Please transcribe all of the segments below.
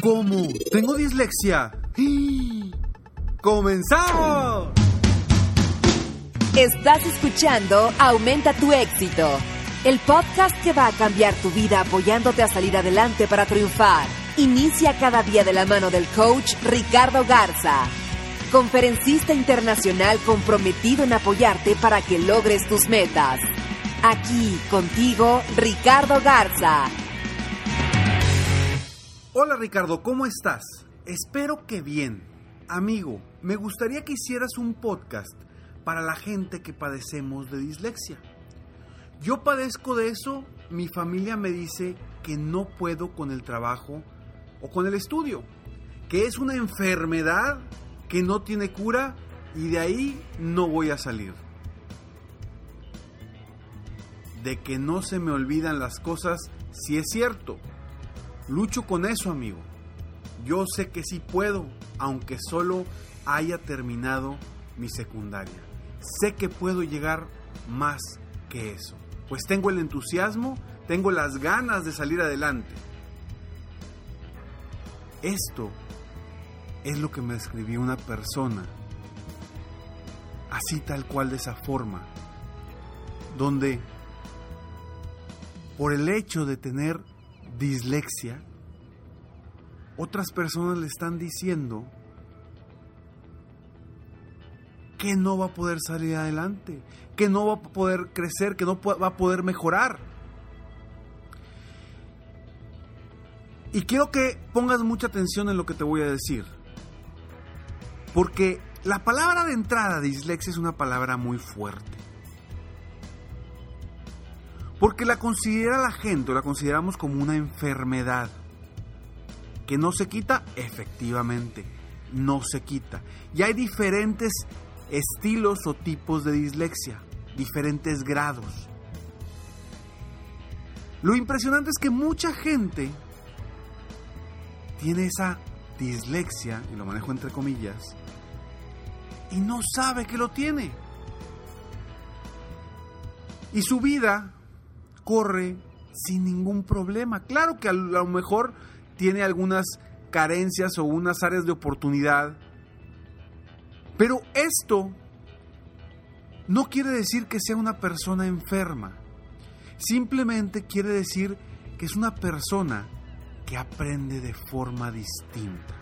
¿Cómo? ¿Tengo dislexia? ¡Comenzamos! Estás escuchando Aumenta tu éxito, el podcast que va a cambiar tu vida apoyándote a salir adelante para triunfar. Inicia cada día de la mano del coach Ricardo Garza, conferencista internacional comprometido en apoyarte para que logres tus metas. Aquí contigo, Ricardo Garza. Hola Ricardo, ¿cómo estás? Espero que bien. Amigo, me gustaría que hicieras un podcast para la gente que padecemos de dislexia. Yo padezco de eso, mi familia me dice que no puedo con el trabajo o con el estudio, que es una enfermedad que no tiene cura y de ahí no voy a salir. De que no se me olvidan las cosas, si es cierto, Lucho con eso, amigo. Yo sé que sí puedo, aunque solo haya terminado mi secundaria. Sé que puedo llegar más que eso. Pues tengo el entusiasmo, tengo las ganas de salir adelante. Esto es lo que me escribió una persona, así tal cual de esa forma, donde por el hecho de tener dislexia, otras personas le están diciendo que no va a poder salir adelante, que no va a poder crecer, que no va a poder mejorar. Y quiero que pongas mucha atención en lo que te voy a decir. Porque la palabra de entrada dislexia es una palabra muy fuerte. Porque la considera la gente, la consideramos como una enfermedad. Que no se quita, efectivamente, no se quita. Y hay diferentes estilos o tipos de dislexia, diferentes grados. Lo impresionante es que mucha gente tiene esa dislexia, y lo manejo entre comillas, y no sabe que lo tiene. Y su vida corre sin ningún problema. Claro que a lo mejor tiene algunas carencias o unas áreas de oportunidad, pero esto no quiere decir que sea una persona enferma. Simplemente quiere decir que es una persona que aprende de forma distinta.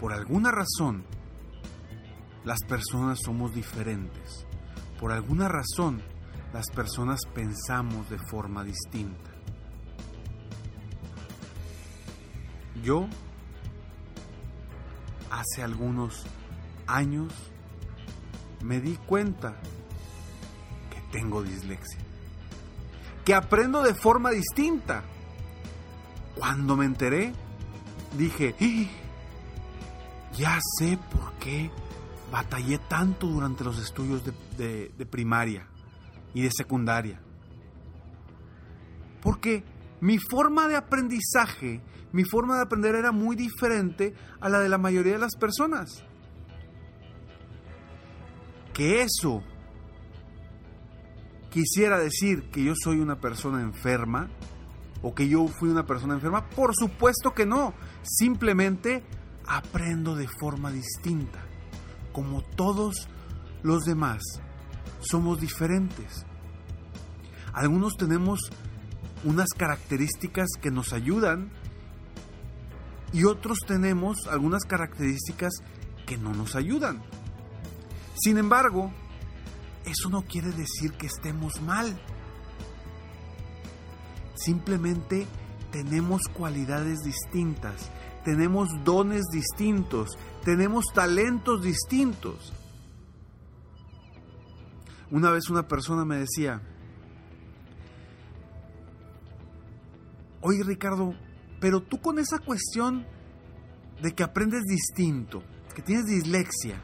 Por alguna razón, las personas somos diferentes. Por alguna razón, las personas pensamos de forma distinta. Yo, hace algunos años, me di cuenta que tengo dislexia, que aprendo de forma distinta. Cuando me enteré, dije, ya sé por qué batallé tanto durante los estudios de primaria y de secundaria. Porque mi forma de aprendizaje, mi forma de aprender era muy diferente a la de la mayoría de las personas. Que eso quisiera decir que yo soy una persona enferma o que yo fui una persona enferma, por supuesto que no. Simplemente aprendo de forma distinta, como todos los demás somos diferentes. Algunos tenemos unas características que nos ayudan y otros tenemos algunas características que no nos ayudan. Sin embargo, eso no quiere decir que estemos mal. Simplemente tenemos cualidades distintas, tenemos dones distintos, tenemos talentos distintos. Una vez una persona me decía, oye Ricardo, pero tú con esa cuestión de que aprendes distinto, que tienes dislexia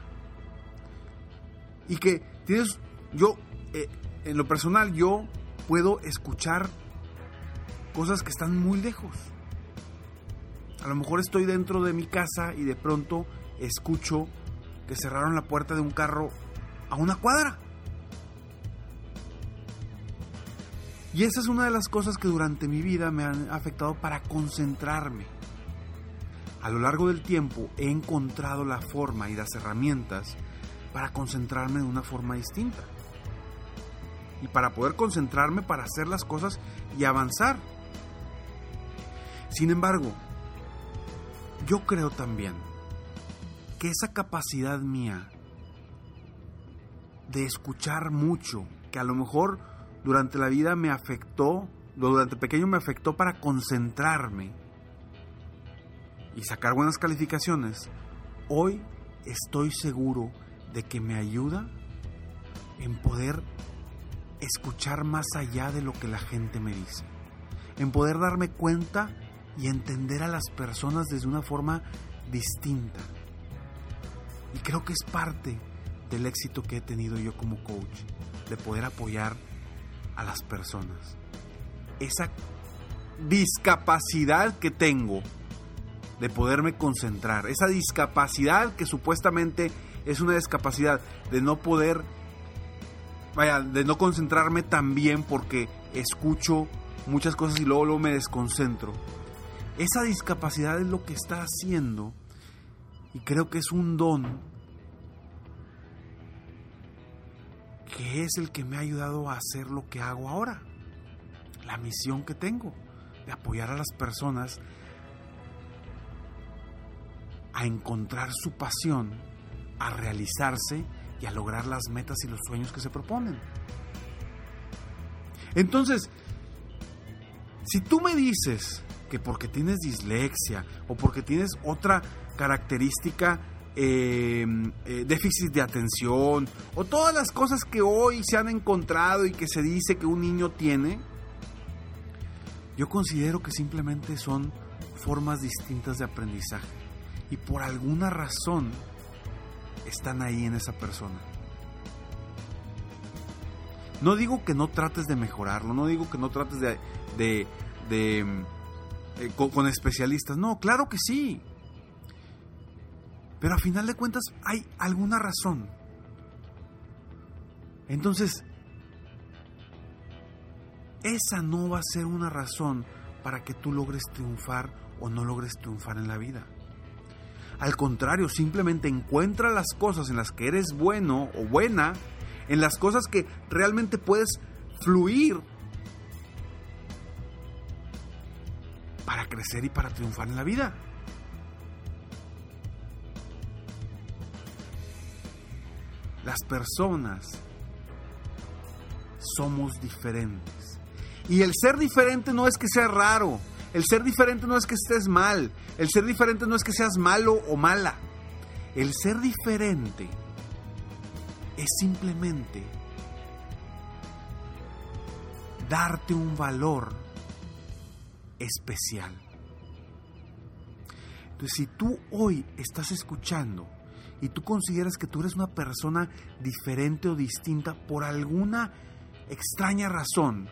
y que tienes, yo, eh, en lo personal, yo puedo escuchar cosas que están muy lejos. A lo mejor estoy dentro de mi casa y de pronto escucho que cerraron la puerta de un carro a una cuadra. Y esa es una de las cosas que durante mi vida me han afectado para concentrarme. A lo largo del tiempo he encontrado la forma y las herramientas para concentrarme de una forma distinta. Y para poder concentrarme para hacer las cosas y avanzar. Sin embargo, yo creo también que esa capacidad mía de escuchar mucho, que a lo mejor durante la vida me afectó, durante pequeño me afectó para concentrarme y sacar buenas calificaciones, hoy estoy seguro de que me ayuda en poder escuchar más allá de lo que la gente me dice, en poder darme cuenta y entender a las personas desde una forma distinta. Y creo que es parte del éxito que he tenido yo como coach, de poder apoyar a las personas. Esa discapacidad que tengo de poderme concentrar, esa discapacidad que supuestamente es una discapacidad de no poder, vaya, de no concentrarme tan bien porque escucho muchas cosas y luego, luego me desconcentro. Esa discapacidad es lo que está haciendo y creo que es un don que es el que me ha ayudado a hacer lo que hago ahora. La misión que tengo de apoyar a las personas a encontrar su pasión, a realizarse y a lograr las metas y los sueños que se proponen. Entonces, si tú me dices que porque tienes dislexia o porque tienes otra característica eh, eh, déficit de atención o todas las cosas que hoy se han encontrado y que se dice que un niño tiene, yo considero que simplemente son formas distintas de aprendizaje. Y por alguna razón están ahí en esa persona. No digo que no trates de mejorarlo, no digo que no trates de, de, eh, con especialistas, no, claro que sí, pero a final de cuentas hay alguna razón. Entonces, esa no va a ser una razón para que tú logres triunfar o no logres triunfar en la vida. Al contrario, simplemente encuentra las cosas en las que eres bueno o buena, en las cosas que realmente puedes fluir para crecer y para triunfar en la vida. Las personas somos diferentes. Y el ser diferente no es que sea raro. El ser diferente no es que estés mal. El ser diferente no es que seas malo o mala. El ser diferente es simplemente darte un valor especial. Entonces, si tú hoy estás escuchando y tú consideras que tú eres una persona diferente o distinta por alguna extraña razón,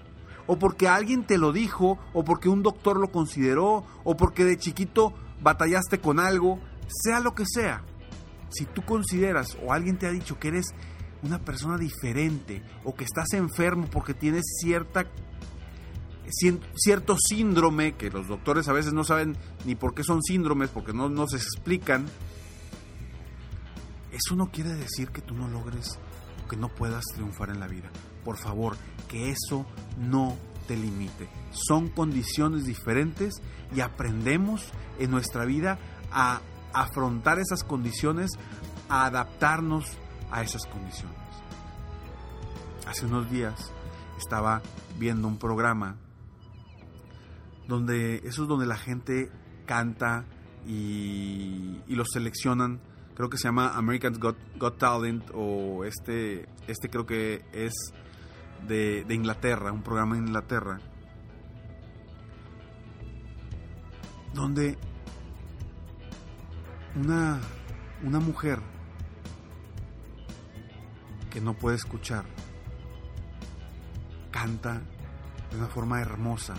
o porque alguien te lo dijo, o porque un doctor lo consideró, o porque de chiquito batallaste con algo, sea lo que sea, si tú consideras o alguien te ha dicho que eres una persona diferente o que estás enfermo porque tienes cierta cierto síndrome que los doctores a veces no saben ni por qué son síndromes porque no, no se explican eso no quiere decir que tú no logres, que no puedas triunfar en la vida. Por favor, que eso no te limite. Son condiciones diferentes y aprendemos en nuestra vida a afrontar esas condiciones, a adaptarnos a esas condiciones. Hace unos días estaba viendo un programa donde eso es donde la gente canta y, y los seleccionan. Creo que se llama American's Got, Got Talent o este, este creo que es de, de Inglaterra, un programa en Inglaterra, donde una, una mujer que no puede escuchar canta de una forma hermosa,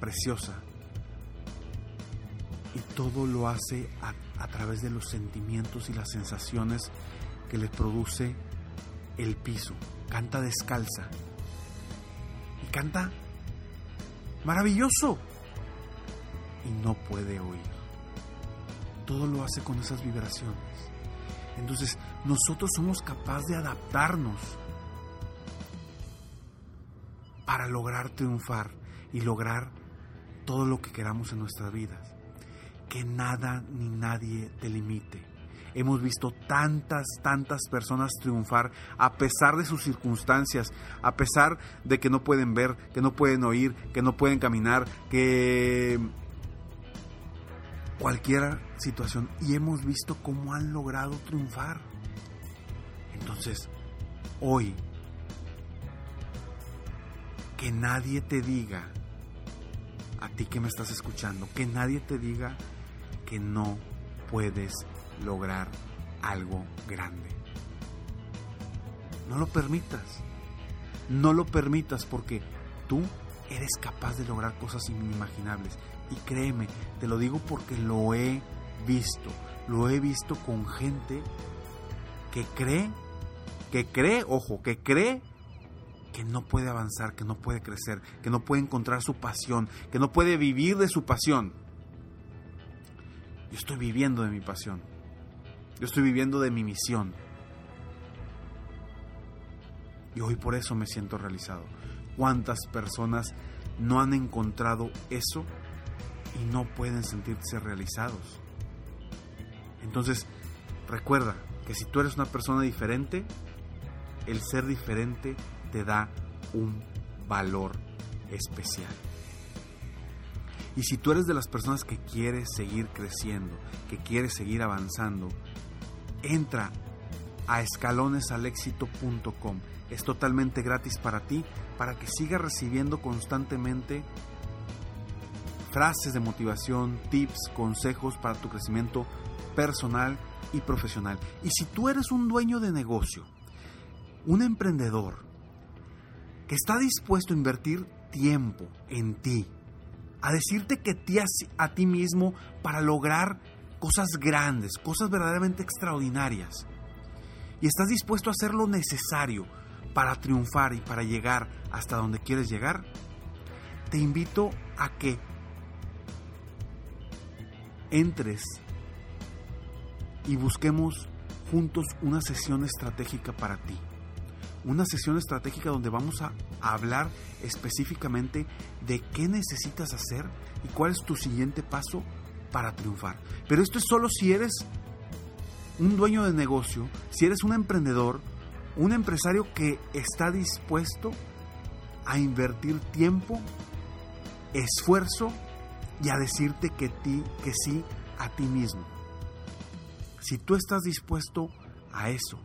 preciosa, y todo lo hace a, a, través de los sentimientos y las sensaciones que le produce el piso. Canta descalza, canta maravilloso y no puede oír. Todo lo hace con esas vibraciones. Entonces nosotros somos capaces de adaptarnos para lograr triunfar y lograr todo lo que queramos en nuestras vidas. Que nada ni nadie te limite Hemos visto tantas, tantas personas triunfar a pesar de sus circunstancias, a pesar de que no pueden ver, que no pueden oír, que no pueden caminar, que cualquier situación. Y hemos visto cómo han logrado triunfar. Entonces, hoy, que nadie te diga, a ti que me estás escuchando, que nadie te diga que no puedes lograr algo grande. No lo permitas. No lo permitas porque tú eres capaz de lograr cosas inimaginables. Y créeme, te lo digo porque lo he visto. Lo he visto con gente que cree, que cree, ojo, que cree que no puede avanzar, que no puede crecer, que no puede encontrar su pasión, que no puede vivir de su pasión. Yo estoy viviendo de mi pasión. Yo estoy viviendo de mi misión. Y hoy por eso me siento realizado. ¿Cuántas personas no han encontrado eso y no pueden sentirse realizados? Entonces, recuerda que si tú eres una persona diferente, el ser diferente te da un valor especial. Y si tú eres de las personas que quieres seguir creciendo, que quieres seguir avanzando, entra a escalonesalexito.com. Es totalmente gratis para ti, para que sigas recibiendo constantemente frases de motivación, tips, consejos para tu crecimiento personal y profesional. Y si tú eres un dueño de negocio, un emprendedor que está dispuesto a invertir tiempo en ti, a decirte que te a ti mismo para lograr cosas grandes, cosas verdaderamente extraordinarias, y estás dispuesto a hacer lo necesario para triunfar y para llegar hasta donde quieres llegar, te invito a que entres y busquemos juntos una sesión estratégica para ti. Una sesión estratégica donde vamos a hablar específicamente de qué necesitas hacer y cuál es tu siguiente paso para triunfar. Pero esto es solo si eres un dueño de negocio, si eres un emprendedor, un empresario que está dispuesto a invertir tiempo, esfuerzo y a decirte que, ti, que sí a ti mismo. Si tú estás dispuesto a eso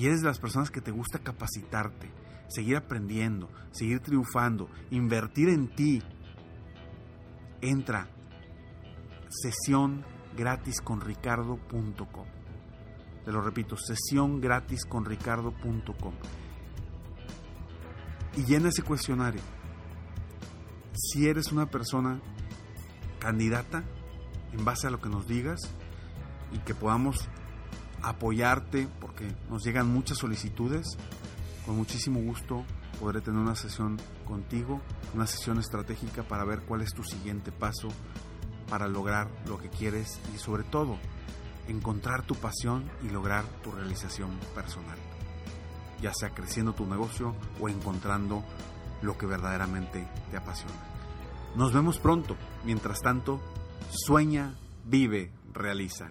y eres de las personas que te gusta capacitarte, seguir aprendiendo, seguir triunfando, invertir en ti, entra sesión gratis con ricardo.com. Te lo repito, sesión gratis con ricardo.com. Y llena ese cuestionario. Si eres una persona candidata, en base a lo que nos digas, y que podamos apoyarte, porque nos llegan muchas solicitudes, con muchísimo gusto podré tener una sesión contigo, una sesión estratégica para ver cuál es tu siguiente paso para lograr lo que quieres y sobre todo encontrar tu pasión y lograr tu realización personal, ya sea creciendo tu negocio o encontrando lo que verdaderamente te apasiona. Nos vemos pronto. Mientras tanto, sueña, vive, realiza.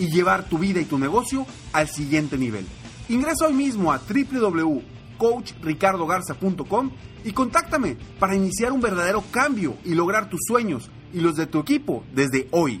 y llevar tu vida y tu negocio al siguiente nivel. Ingresa hoy mismo a www.coachricardogarza.com y contáctame para iniciar un verdadero cambio y lograr tus sueños y los de tu equipo desde hoy.